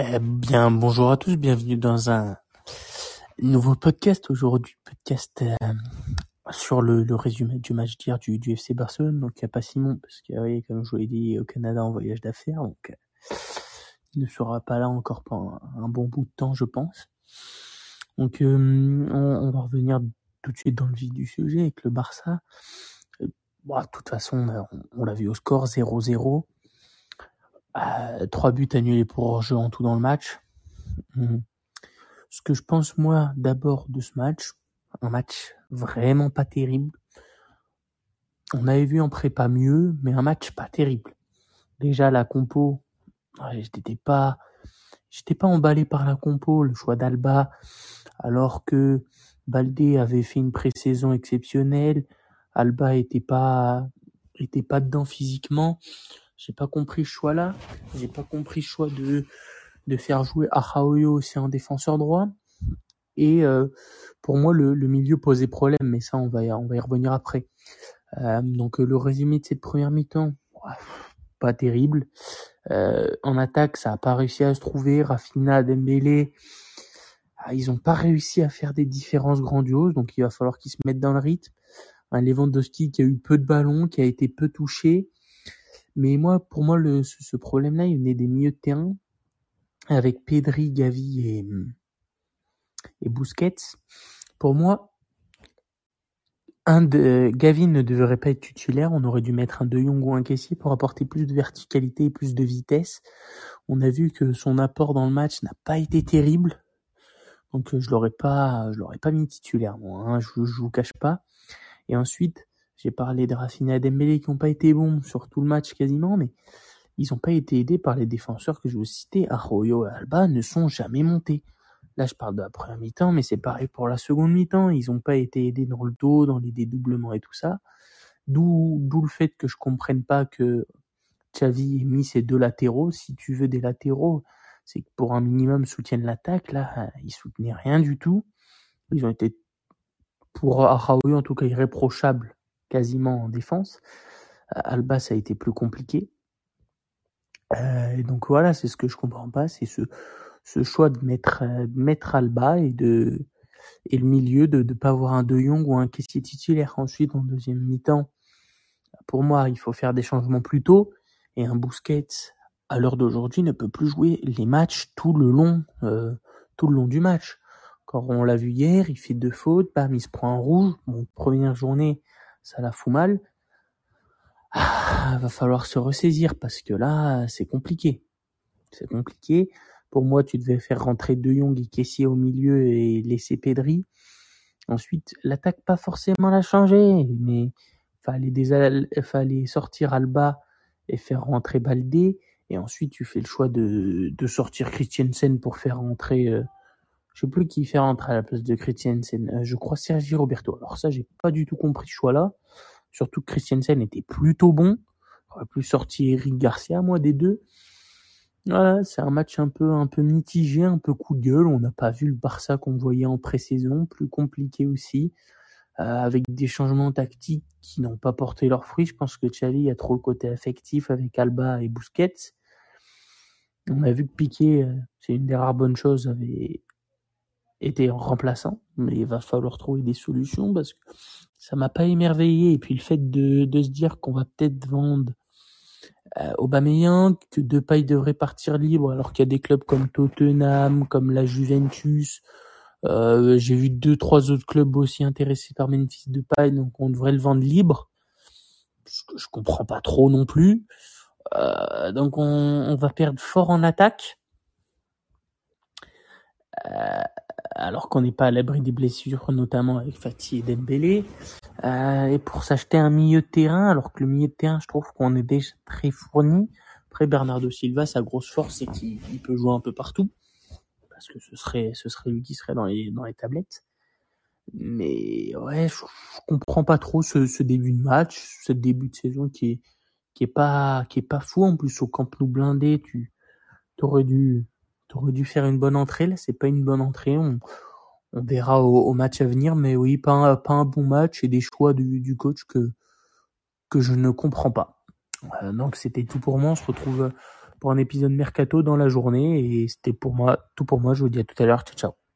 Eh bien, bonjour à tous, bienvenue dans un nouveau podcast. Aujourd'hui, podcast euh, sur le, le résumé du match d'hier du, du FC Barcelone. Donc, il n'y a pas Simon, parce que, oui, comme je vous l'ai dit, au Canada en voyage d'affaires. Donc, euh, il ne sera pas là encore pendant un, bon bout de temps, je pense. Donc, euh, on, on va revenir tout de suite dans le vif du sujet avec le Barça. Euh, bon, de toute façon, on, on l'a vu au score 0-0. Euh, trois buts annulés pour hors-jeu en tout dans le match. Mhm. Ce que je pense moi d'abord de ce match, un match vraiment pas terrible. On avait vu en prépa mieux, mais un match pas terrible. Déjà la compo, j'étais pas, j'étais pas emballé par la compo, le choix d'Alba, alors que Baldé avait fait une pré-saison exceptionnelle, Alba était pas, était pas dedans physiquement. J'ai pas compris ce choix-là. J'ai pas compris le choix de de faire jouer Araoyo aussi en défenseur droit. Et euh, pour moi, le, le milieu posait problème, mais ça, on va y, on va y revenir après. Euh, donc euh, le résumé de cette première mi-temps, pas terrible. Euh, en attaque, ça a pas réussi à se trouver. Rafinha, Dembélé, ah, ils ont pas réussi à faire des différences grandioses, donc il va falloir qu'ils se mettent dans le rythme. Un Lewandowski qui a eu peu de ballons, qui a été peu touché. Mais moi, pour moi, le, ce, ce problème-là, il venait des milieux de terrain avec Pedri, Gavi et, et Busquets. Pour moi, un Gavi ne devrait pas être titulaire. On aurait dû mettre un De Jong ou un Caissier pour apporter plus de verticalité et plus de vitesse. On a vu que son apport dans le match n'a pas été terrible. Donc je l'aurais pas, je l'aurais pas mis titulaire, moi. Hein, je, je vous cache pas. Et ensuite, j'ai parlé de Rafinha et Dembélé qui n'ont pas été bons sur tout le match quasiment, mais ils n'ont pas été aidés par les défenseurs que je vous citais. Arroyo et Alba ne sont jamais montés. Là, je parle de la première mi-temps, mais c'est pareil pour la seconde mi-temps. Ils n'ont pas été aidés dans le dos, dans les dédoublements et tout ça. D'où, d'où le fait que je comprenne pas que Xavi ait mis ces deux latéraux. Si tu veux des latéraux, c'est que pour un minimum soutiennent l'attaque. Là, ils soutenaient rien du tout. Ils ont été, pour Arroyo en tout cas, irréprochables quasiment en défense. Alba, ça a été plus compliqué. Euh, et donc voilà, c'est ce que je comprends pas, c'est ce, ce choix de mettre, euh, de mettre Alba et de et le milieu de ne pas avoir un De Jong ou un caissier titulaire. Ensuite, en deuxième mi-temps, pour moi, il faut faire des changements plus tôt. Et un Busquets, à l'heure d'aujourd'hui, ne peut plus jouer les matchs tout le long, euh, tout le long du match. Quand on l'a vu hier, il fait deux fautes, bam, il se prend un rouge. Bon, première journée, ça la fout mal. Ah, va falloir se ressaisir parce que là, c'est compliqué. C'est compliqué. Pour moi, tu devais faire rentrer De Jong et Kessier au milieu et laisser Pedri. Ensuite, l'attaque pas forcément la changer, mais fallait des al- fallait sortir Alba et faire rentrer Baldé. Et ensuite, tu fais le choix de, de sortir Christiansen pour faire rentrer, euh, je sais plus qui fait rentrer à la place de Christiansen. Euh, je crois Sergi Roberto. Alors ça, j'ai pas du tout compris ce choix-là. Surtout que Christiansen était plutôt bon. J'aurais plus sorti Eric Garcia, moi, des deux. Voilà, c'est un match un peu, un peu mitigé, un peu coup de gueule. On n'a pas vu le Barça qu'on voyait en pré-saison, plus compliqué aussi, euh, avec des changements tactiques qui n'ont pas porté leurs fruits. Je pense que Xavi a trop le côté affectif avec Alba et Busquets. On a vu que Piqué, euh, c'est une des rares bonnes choses, avait été remplaçant, mais il va falloir trouver des solutions parce que ça m'a pas émerveillé. Et puis le fait de, de se dire qu'on va peut-être vendre euh, Aubameyang, que Depay devrait partir libre, alors qu'il y a des clubs comme Tottenham, comme la Juventus. Euh, J'ai vu deux, trois autres clubs aussi intéressés par Memphis Depay, donc on devrait le vendre libre. Je comprends pas trop non plus. Euh, donc on, on va perdre fort en attaque. Alors qu'on n'est pas à l'abri des blessures, notamment avec Fatih et Dembélé. Euh, et pour s'acheter un milieu de terrain, alors que le milieu de terrain, je trouve qu'on est déjà très fourni. Après, Bernardo Silva, sa grosse force, c'est qu'il il peut jouer un peu partout. Parce que ce serait, ce serait lui qui serait dans les, dans les tablettes. Mais ouais, je, je comprends pas trop ce, ce début de match, ce début de saison qui est, qui est pas, qui est pas fou. En plus, au Camp Nou blindé, tu, t'aurais dû, t'aurais dû faire une bonne entrée. Là, c'est pas une bonne entrée. On, on verra au, au match à venir, mais oui, pas un, pas un bon match et des choix du, du coach que, que je ne comprends pas. Euh, donc c'était tout pour moi. On se retrouve pour un épisode mercato dans la journée. Et c'était pour moi, tout pour moi. Je vous dis à tout à l'heure. Ciao, ciao.